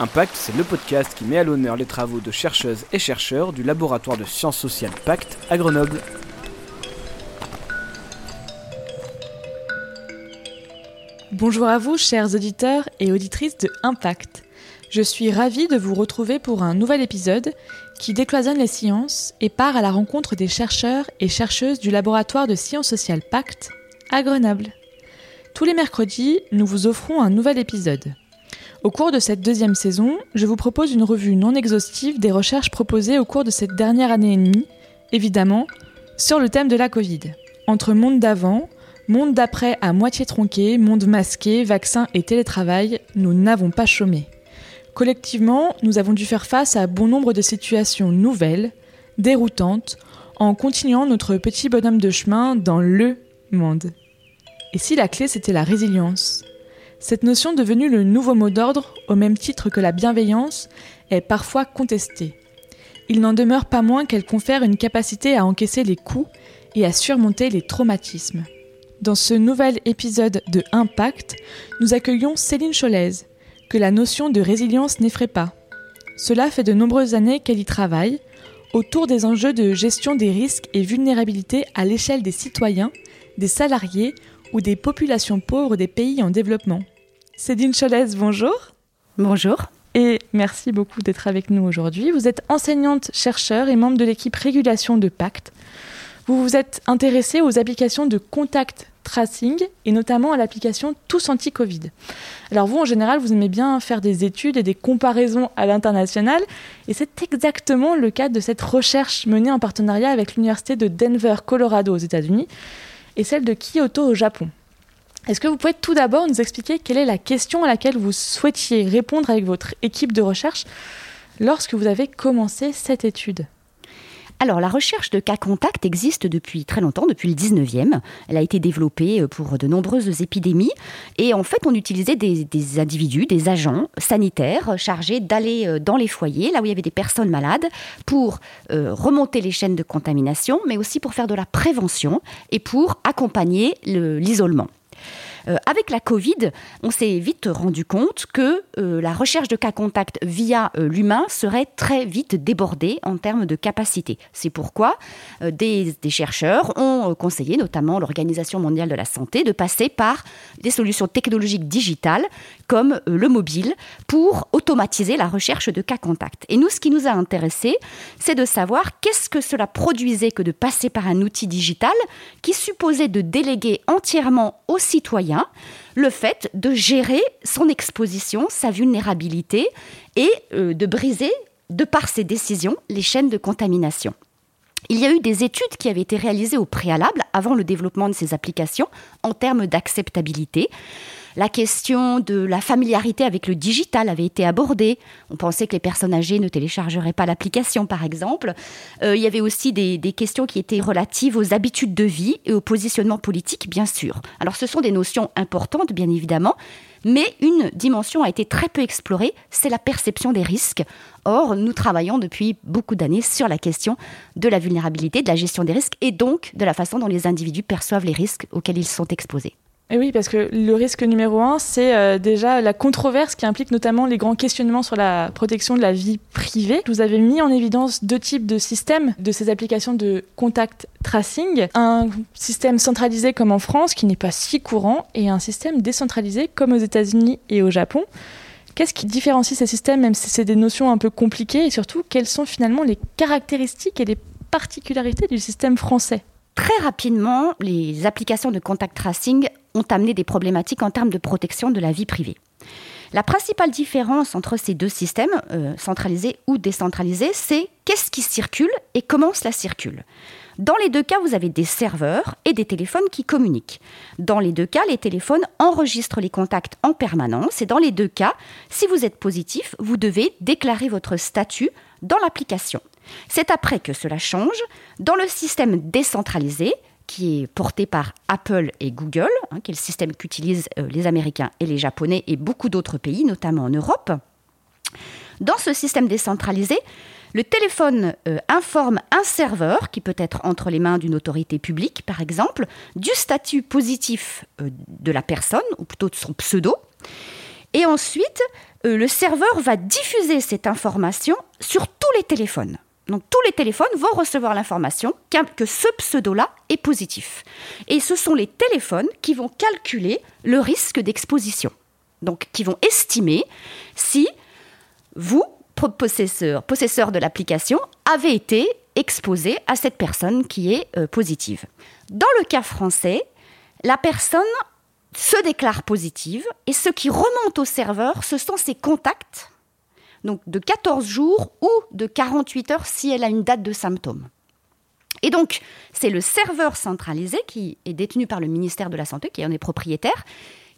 Impact, c'est le podcast qui met à l'honneur les travaux de chercheuses et chercheurs du laboratoire de sciences sociales Pacte à Grenoble. Bonjour à vous, chers auditeurs et auditrices de Impact. Je suis ravie de vous retrouver pour un nouvel épisode qui décloisonne les sciences et part à la rencontre des chercheurs et chercheuses du laboratoire de sciences sociales Pacte à Grenoble. Tous les mercredis, nous vous offrons un nouvel épisode. Au cours de cette deuxième saison, je vous propose une revue non exhaustive des recherches proposées au cours de cette dernière année et demie, évidemment, sur le thème de la Covid. Entre monde d'avant, monde d'après à moitié tronqué, monde masqué, vaccin et télétravail, nous n'avons pas chômé. Collectivement, nous avons dû faire face à bon nombre de situations nouvelles, déroutantes, en continuant notre petit bonhomme de chemin dans le monde. Et si la clé c'était la résilience? Cette notion devenue le nouveau mot d'ordre, au même titre que la bienveillance, est parfois contestée. Il n'en demeure pas moins qu'elle confère une capacité à encaisser les coups et à surmonter les traumatismes. Dans ce nouvel épisode de Impact, nous accueillons Céline Cholez, que la notion de résilience n'effraie pas. Cela fait de nombreuses années qu'elle y travaille, autour des enjeux de gestion des risques et vulnérabilités à l'échelle des citoyens, des salariés ou des populations pauvres des pays en développement. Céline Cholès, bonjour. Bonjour. Et merci beaucoup d'être avec nous aujourd'hui. Vous êtes enseignante, chercheur et membre de l'équipe régulation de Pacte. Vous vous êtes intéressée aux applications de contact tracing et notamment à l'application Tous Anti-Covid. Alors vous, en général, vous aimez bien faire des études et des comparaisons à l'international et c'est exactement le cas de cette recherche menée en partenariat avec l'Université de Denver, Colorado aux États-Unis et celle de Kyoto au Japon. Est-ce que vous pouvez tout d'abord nous expliquer quelle est la question à laquelle vous souhaitiez répondre avec votre équipe de recherche lorsque vous avez commencé cette étude? Alors, la recherche de cas contacts existe depuis très longtemps, depuis le 19e. Elle a été développée euh, pour de nombreuses épidémies. Et en fait, on utilisait des, individus, des agents sanitaires chargés d'aller euh, dans les foyers, là où il y avait des personnes malades, pour euh, remonter les chaînes de contamination, mais aussi pour faire de la prévention et pour accompagner l'isolement. Euh, avec la Covid, on s'est vite rendu compte que euh, la recherche de cas contacts via euh, l'humain serait très vite débordée en termes de capacité. C'est pourquoi des, des, chercheurs ont conseillé, notamment l'Organisation mondiale de la santé, de passer par des solutions technologiques digitales comme le mobile pour automatiser la recherche de cas contacts. Et nous, ce qui nous a intéressé, c'est de savoir qu'est-ce que cela produisait que de passer par un outil digital qui supposait de déléguer entièrement aux citoyens le fait de gérer son exposition, sa vulnérabilité et euh, de briser, de par ses décisions, les chaînes de contamination. Il y a eu des études qui avaient été réalisées au préalable, avant le développement de ces applications, en termes d'acceptabilité. La question de la familiarité avec le digital avait été abordée. On pensait que les personnes âgées ne téléchargeraient pas l'application, par exemple. Euh, il y avait aussi des, questions qui étaient relatives aux habitudes de vie et au positionnement politique, bien sûr. Alors ce sont des notions importantes, bien évidemment, mais une dimension a été très peu explorée, c'est la perception des risques. Or, nous travaillons depuis beaucoup d'années sur la question de la vulnérabilité, de la gestion des risques et donc de la façon dont les individus perçoivent les risques auxquels ils sont exposés. Et oui, parce que le risque numéro un, c'est euh, déjà la controverse qui implique notamment les grands questionnements sur la protection de la vie privée. Vous avez mis en évidence deux types de systèmes de ces applications de contact tracing. Un système centralisé comme en France, qui n'est pas si courant, et un système décentralisé comme aux États-Unis et au Japon. Qu'est-ce qui différencie ces systèmes, même si c'est des notions un peu compliquées, et surtout, quelles sont finalement les caractéristiques et les particularités du système français? Très rapidement, les applications de contact tracing ont amené des problématiques en termes de protection de la vie privée. La principale différence entre ces deux systèmes, euh, centralisés ou décentralisés, c'est qu'est-ce qui circule et comment cela circule. Dans les deux cas, vous avez des serveurs et des téléphones qui communiquent. Dans les deux cas, les téléphones enregistrent les contacts en permanence et dans les deux cas, si vous êtes positif, vous devez déclarer votre statut dans l'application. C'est après que cela change. Dans le système décentralisé, qui est porté par Apple et Google, hein, qui est le système qu'utilisent euh, les Américains et les Japonais et beaucoup d'autres pays, notamment en Europe. Dans ce système décentralisé, le téléphone euh, informe un serveur, qui peut être entre les mains d'une autorité publique par exemple, du statut positif euh, de la personne, ou plutôt de son pseudo. Et ensuite, le serveur va diffuser cette information sur tous les téléphones. Donc tous les téléphones vont recevoir l'information que ce pseudo-là est positif. Et ce sont les téléphones qui vont calculer le risque d'exposition. Donc qui vont estimer si vous, possesseur, possesseur de l'application, avez été exposé à cette personne qui est euh, positive. Dans le cas français, la personne se déclare positive et ce qui remonte au serveur, ce sont ses contacts, donc de 14 jours ou de 48 heures si elle a une date de symptômes. Et donc, c'est le serveur centralisé qui est détenu par le ministère de la Santé, qui en est propriétaire,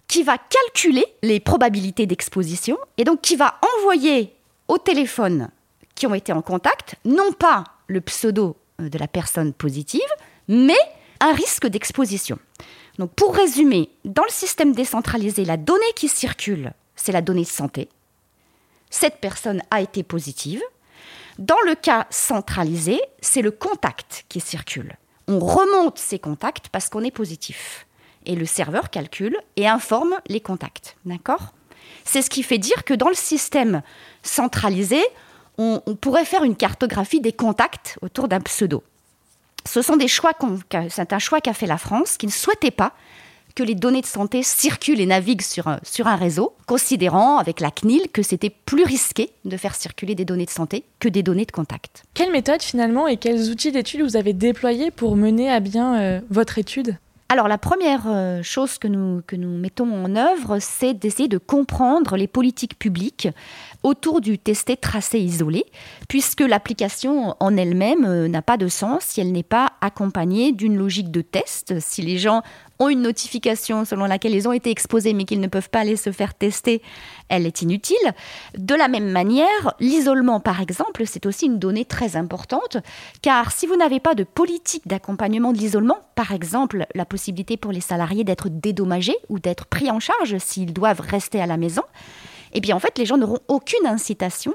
qui va calculer les probabilités d'exposition et donc qui va envoyer au téléphone qui ont été en contact, non pas le pseudo euh, de la personne positive, mais un risque d'exposition. Donc pour résumer, dans le système décentralisé, la donnée qui circule, c'est la donnée de santé. Cette personne a été positive. Dans le cas centralisé, c'est le contact qui circule. On remonte ces contacts parce qu'on est positif. Et le serveur calcule et informe les contacts. D'accord? C'est ce qui fait dire que dans le système centralisé, on, pourrait faire une cartographie des contacts autour d'un pseudo. Ce sont des choix c'est un choix qu'a fait la France, qui ne souhaitait pas que les données de santé circulent et naviguent sur un, sur un réseau, considérant avec la CNIL que c'était plus risqué de faire circuler des données de santé que des données de contact. Quelle méthode finalement et quels outils d'étude vous avez déployés pour mener à bien euh, votre étude? Alors la première euh, chose que nous, que nous mettons en œuvre, c'est d'essayer de comprendre les politiques publiques autour du testé tracé isolé, puisque l'application en elle-même euh, n'a pas de sens si elle n'est pas accompagnée d'une logique de test. Si les gens ont une notification selon laquelle ils ont été exposés mais qu'ils ne peuvent pas aller se faire tester, elle est inutile. De la même manière, l'isolement, par exemple, c'est aussi une donnée très importante, car si vous n'avez pas de politique d'accompagnement de l'isolement, par exemple la possibilité pour les salariés d'être dédommagés ou d'être pris en charge s'ils doivent rester à la maison, eh bien en fait les gens n'auront aucune incitation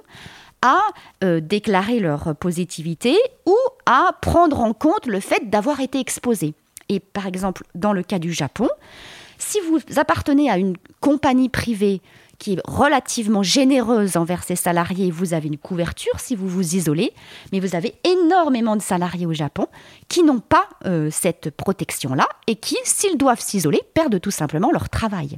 à euh, déclarer leur positivité ou à prendre en compte le fait d'avoir été exposés. Et par exemple, dans le cas du Japon, si vous appartenez à une compagnie privée qui est relativement généreuse envers ses salariés, vous avez une couverture si vous vous isolez, mais vous avez énormément de salariés au Japon qui n'ont pas euh, cette protection-là et qui, s'ils doivent s'isoler, perdent tout simplement leur travail.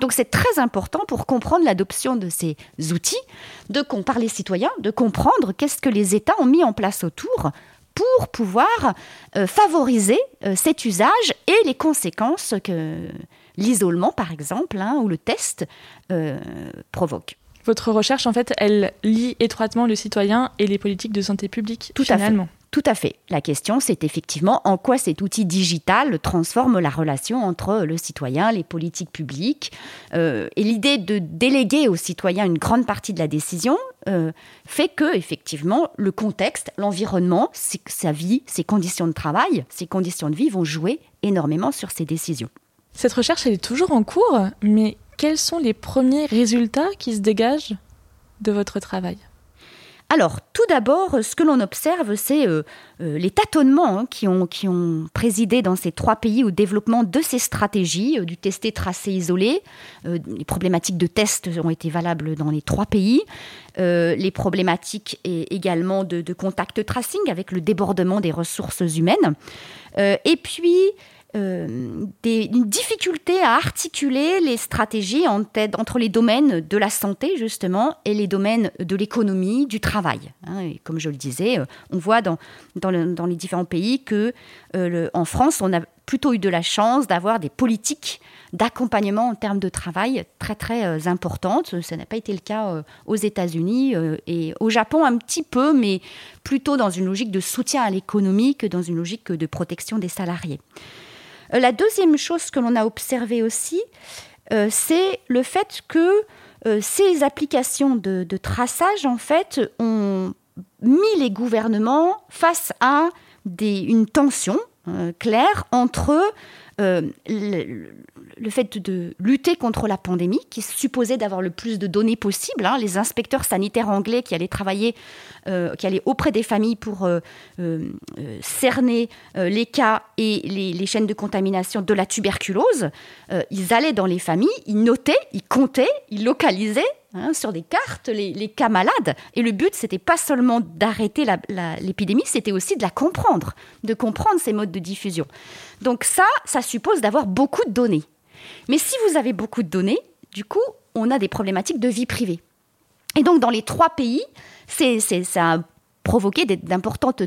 Donc c'est très important pour comprendre l'adoption de ces outils, de par les citoyens, de comprendre qu'est-ce que les États ont mis en place autour pour pouvoir euh, favoriser euh, cet usage et les conséquences que l'isolement, par exemple, hein, ou le test euh, provoque. Votre recherche, en fait, elle lie étroitement le citoyen et les politiques de santé publique, Tout finalement. Tout à fait. La question, c'est effectivement en quoi cet outil digital transforme la relation entre le citoyen, les politiques publiques. Euh, et l'idée de déléguer au citoyen une grande partie de la décision euh, fait que, effectivement, le contexte, l'environnement, sa vie, ses conditions de travail, ses conditions de vie vont jouer énormément sur ces décisions. Cette recherche, elle est toujours en cours, mais quels sont les premiers résultats qui se dégagent de votre travail? Alors, tout d'abord, ce que l'on observe, c'est euh, euh, les tâtonnements hein, qui, ont, qui ont présidé dans ces trois pays au développement de ces stratégies, euh, du testé, tracé, isolé. les problématiques de test ont été valables dans les trois pays. les problématiques également de, de contact tracing avec le débordement des ressources humaines. et puis, euh, une difficulté à articuler les stratégies en tête, entre les domaines de la santé, justement, et les domaines de l'économie, du travail. Hein. et comme je le disais, euh, on voit dans, les différents pays que, euh, en France, on a plutôt eu de la chance d'avoir des politiques d'accompagnement en termes de travail très très importantes. Ça n'a pas été le cas aux États-Unis et au Japon un petit peu, mais plutôt dans une logique de soutien à l'économie que dans une logique de protection des salariés. Euh, la deuxième chose que l'on a observé aussi, euh, c'est le fait que euh, ces applications de, traçage, ont mis les gouvernements face à une tension claire entre euh, le, fait de lutter contre la pandémie, qui supposait d'avoir le plus de données possible. Hein. les inspecteurs sanitaires anglais qui allaient travailler, euh, qui allaient auprès des familles pour euh, cerner les cas et les, les, chaînes de contamination de la tuberculose, ils allaient dans les familles, ils notaient, ils comptaient, ils localisaient Hein, sur des cartes les, cas malades. Et le but, c'était pas seulement d'arrêter l'épidémie, c'était aussi de la comprendre, de comprendre ces modes de diffusion. Donc ça, ça suppose d'avoir beaucoup de données. Mais si vous avez beaucoup de données, du coup, on a des problématiques de vie privée. Et donc, dans les trois pays, c'est, ça a provoqué d'importantes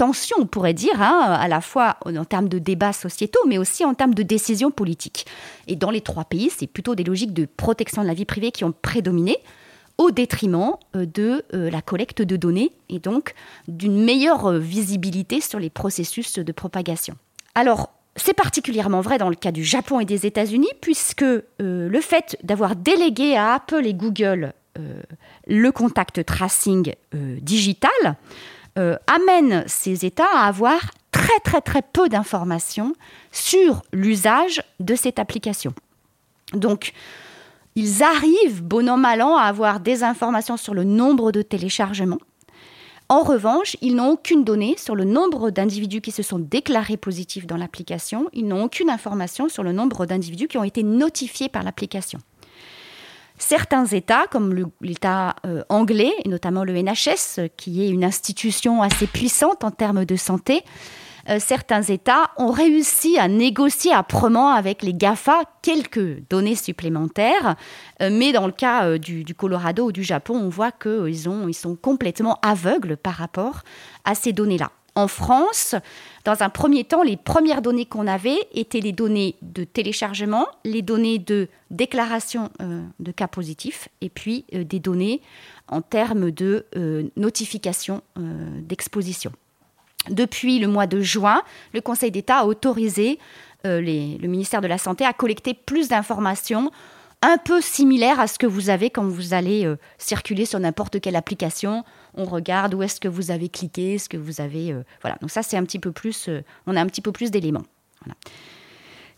tension, on pourrait dire, hein, à la fois en termes de débats sociétaux, mais aussi en termes de décisions politiques. Et dans les trois pays, c'est plutôt des logiques de protection de la vie privée qui ont prédominé au détriment euh, de euh, la collecte de données et donc d'une meilleure euh, visibilité sur les processus de propagation. Alors, c'est particulièrement vrai dans le cas du Japon et des États-Unis, puisque le fait d'avoir délégué à Apple et Google le contact tracing digital euh, amène ces États à avoir très très très peu d'informations sur l'usage de cette application. Donc, ils arrivent, bon an, mal an, à avoir des informations sur le nombre de téléchargements. En revanche, ils n'ont aucune donnée sur le nombre d'individus qui se sont déclarés positifs dans l'application. Ils n'ont aucune information sur le nombre d'individus qui ont été notifiés par l'application. Certains États, comme l'État euh, anglais, et notamment le NHS, qui est une institution assez puissante en termes de santé, euh, certains États ont réussi à négocier âprement avec les GAFA quelques données supplémentaires. Euh, mais dans le cas du, Colorado ou du Japon, on voit qu'ils ils sont complètement aveugles par rapport à ces données-là. En France, dans un premier temps, les premières données qu'on avait étaient les données de téléchargement, les données de déclaration euh, de cas positifs et puis euh, des données en termes de euh, notification d'exposition. Depuis le mois de juin, le Conseil d'État a autorisé le ministère de la Santé à collecter plus d'informations un peu similaires à ce que vous avez quand vous allez circuler sur n'importe quelle application on regarde où est-ce que vous avez cliqué, ce que vous avez. Euh, voilà. Donc ça, c'est un petit peu plus. Euh, on a un petit peu plus d'éléments.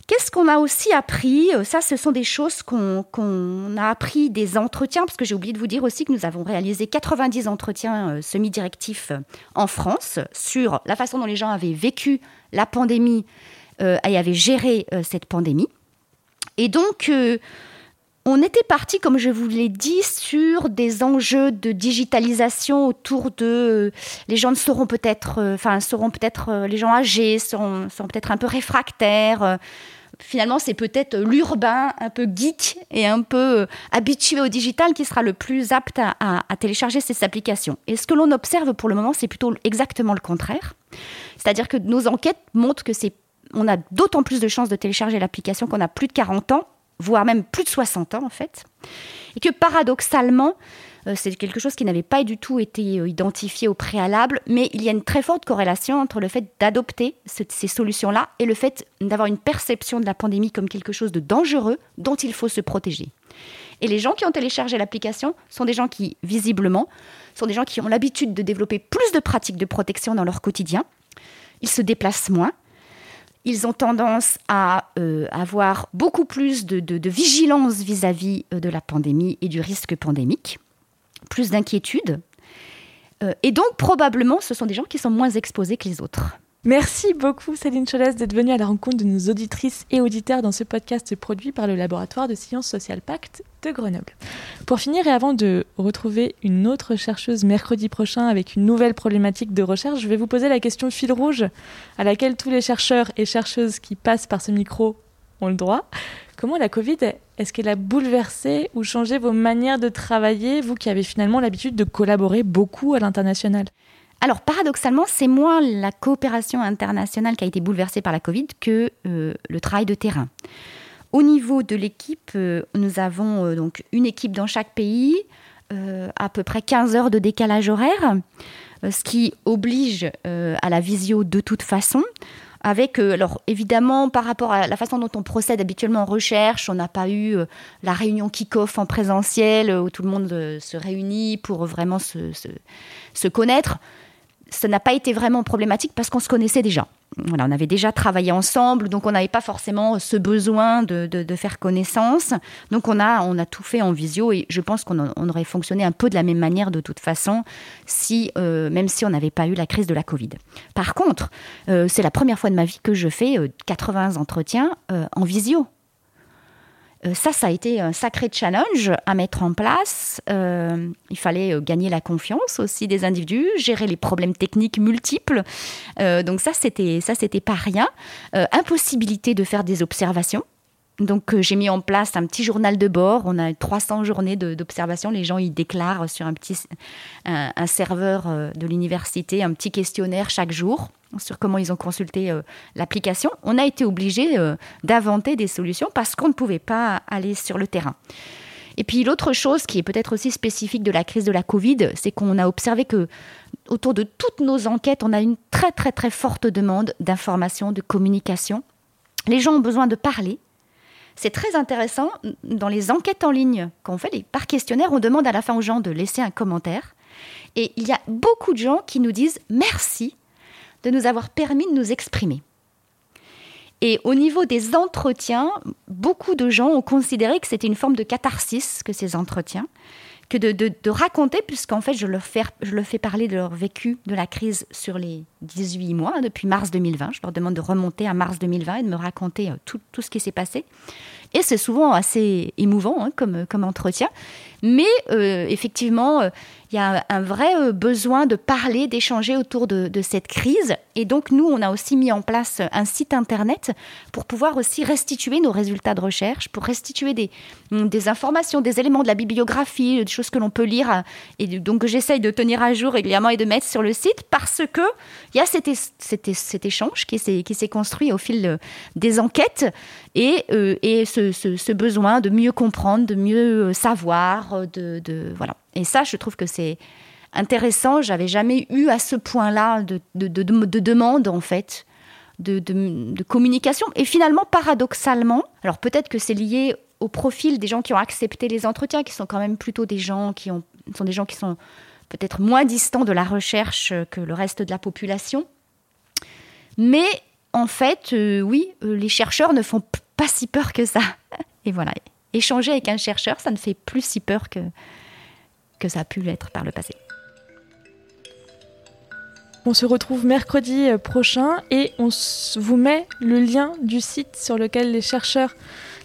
Qu'est-ce qu'on a aussi appris euh, Ça, ce sont des choses qu'on a appris des entretiens, parce que j'ai oublié de vous dire aussi que nous avons réalisé 90 entretiens semi-directifs en France sur la façon dont les gens avaient vécu la pandémie et avaient géré cette pandémie. Et donc, on était parti, comme je vous l'ai dit, sur des enjeux de digitalisation autour de euh, les gens seront peut-être, euh, enfin peut-être euh, les gens âgés, seront, peut-être un peu réfractaires. Finalement, c'est peut-être l'urbain, un peu geek et un peu habitué au digital qui sera le plus apte à, à télécharger ces applications. Et ce que l'on observe pour le moment, c'est plutôt exactement le contraire. C'est-à-dire que nos enquêtes montrent que c'est on a d'autant plus de chances de télécharger l'application qu'on a plus de 40 ans voire même plus de 60 ans en fait, et que paradoxalement, euh, c'est quelque chose qui n'avait pas du tout été euh, identifié au préalable, mais il y a une très forte corrélation entre le fait d'adopter ces solutions-là et le fait d'avoir une perception de la pandémie comme quelque chose de dangereux dont il faut se protéger. Et les gens qui ont téléchargé l'application sont des gens qui, visiblement, sont des gens qui ont l'habitude de développer plus de pratiques de protection dans leur quotidien. Ils se déplacent moins, ils ont tendance à euh, avoir beaucoup plus de, vigilance vis-à-vis euh, de la pandémie et du risque pandémique, plus d'inquiétude. Euh, et donc, probablement, ce sont des gens qui sont moins exposés que les autres. Merci beaucoup Céline Cholès d'être venue à la rencontre de nos auditrices et auditeurs dans ce podcast produit par le laboratoire de sciences sociales Pacte de Grenoble. Pour finir et avant de retrouver une autre chercheuse mercredi prochain avec une nouvelle problématique de recherche, je vais vous poser la question fil rouge à laquelle tous les chercheurs et chercheuses qui passent par ce micro ont le droit. Comment la Covid, est-ce qu'elle a bouleversé ou changé vos manières de travailler, vous qui avez finalement l'habitude de collaborer beaucoup à l'international? Alors paradoxalement, c'est moins la coopération internationale qui a été bouleversée par la Covid que euh, le travail de terrain. Au niveau de l'équipe, euh, nous avons euh, donc une équipe dans chaque pays, à peu près 15 heures de décalage horaire, ce qui oblige à la visio de toute façon. Avec, alors évidemment, par rapport à la façon dont on procède habituellement en recherche, on n'a pas eu la réunion kick-off en présentiel où tout le monde se réunit pour vraiment se, se connaître ça n'a pas été vraiment problématique parce qu'on se connaissait déjà. Voilà, on avait déjà travaillé ensemble, donc on n'avait pas forcément ce besoin de, faire connaissance. Donc on a, on a tout fait en visio et je pense qu'on aurait fonctionné un peu de la même manière de toute façon, euh, même si on n'avait pas eu la crise de la Covid. Par contre, euh, c'est la première fois de ma vie que je fais 80 entretiens en visio. Euh, ça, ça a été un sacré challenge à mettre en place. Euh, il fallait euh, gagner la confiance aussi des individus, gérer les problèmes techniques multiples. donc ça, c'était ça, c'était pas rien. impossibilité de faire des observations. Donc j'ai mis en place un petit journal de bord. On a 300 journées d'observation. Les gens y déclarent sur un petit un serveur de l'université un petit questionnaire chaque jour sur comment ils ont consulté euh, l'application, on a été obligé euh, d'inventer des solutions parce qu'on ne pouvait pas aller sur le terrain. Et puis l'autre chose qui est peut-être aussi spécifique de la crise de la Covid, c'est qu'on a observé que autour de toutes nos enquêtes, on a une très très très forte demande d'information, de communication. Les gens ont besoin de parler. C'est très intéressant, dans les enquêtes en ligne qu'on fait, par questionnaire, on demande à la fin aux gens de laisser un commentaire. Et il y a beaucoup de gens qui nous disent merci de nous avoir permis de nous exprimer. Et au niveau des entretiens, beaucoup de gens ont considéré que c'était une forme de catharsis que ces entretiens, que de, raconter, puisqu'en fait je leur, fais, je fais parler de leur vécu de la crise sur les 18 mois, depuis mars 2020. Je leur demande de remonter à mars 2020 et de me raconter euh, tout, tout ce qui s'est passé. Et c'est souvent assez émouvant hein, comme, comme entretien. Mais euh, effectivement, euh, il y a un vrai euh, besoin de parler, d'échanger autour de, cette crise. Et donc, nous, on a aussi mis en place un site internet pour pouvoir aussi restituer nos résultats de recherche, pour restituer des, des informations, des éléments de la bibliographie, des choses que l'on peut lire. Et donc, j'essaye de tenir à jour régulièrement et de mettre sur le site parce que il y a cet, cet, échange qui s'est construit au fil des enquêtes et, et ce, ce, besoin de mieux comprendre, de mieux savoir, de, de voilà. Et ça, je trouve que c'est intéressant. J'avais jamais eu à ce point-là de, de, de, demande, en fait, de, communication. Et finalement, paradoxalement, alors peut-être que c'est lié au profil des gens qui ont accepté les entretiens, qui sont quand même plutôt des gens qui ont, sont des gens qui sont peut-être moins distants de la recherche que le reste de la population. Mais en fait, euh, oui, euh, les chercheurs ne font pas si peur que ça. Et voilà, échanger avec un chercheur, ça ne fait plus si peur que, que ça a pu l'être par le passé. On se retrouve mercredi euh, prochain et on vous met le lien du site sur lequel les chercheurs,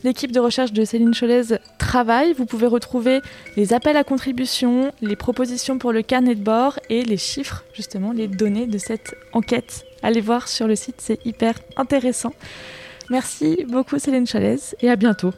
l'équipe de recherche de Céline Cholez travaille. Vous pouvez retrouver les appels à contribution, les propositions pour le carnet de bord et les chiffres, justement, les données de cette enquête. Allez voir sur le site, c'est hyper intéressant. Merci beaucoup Céline Cholez et à bientôt.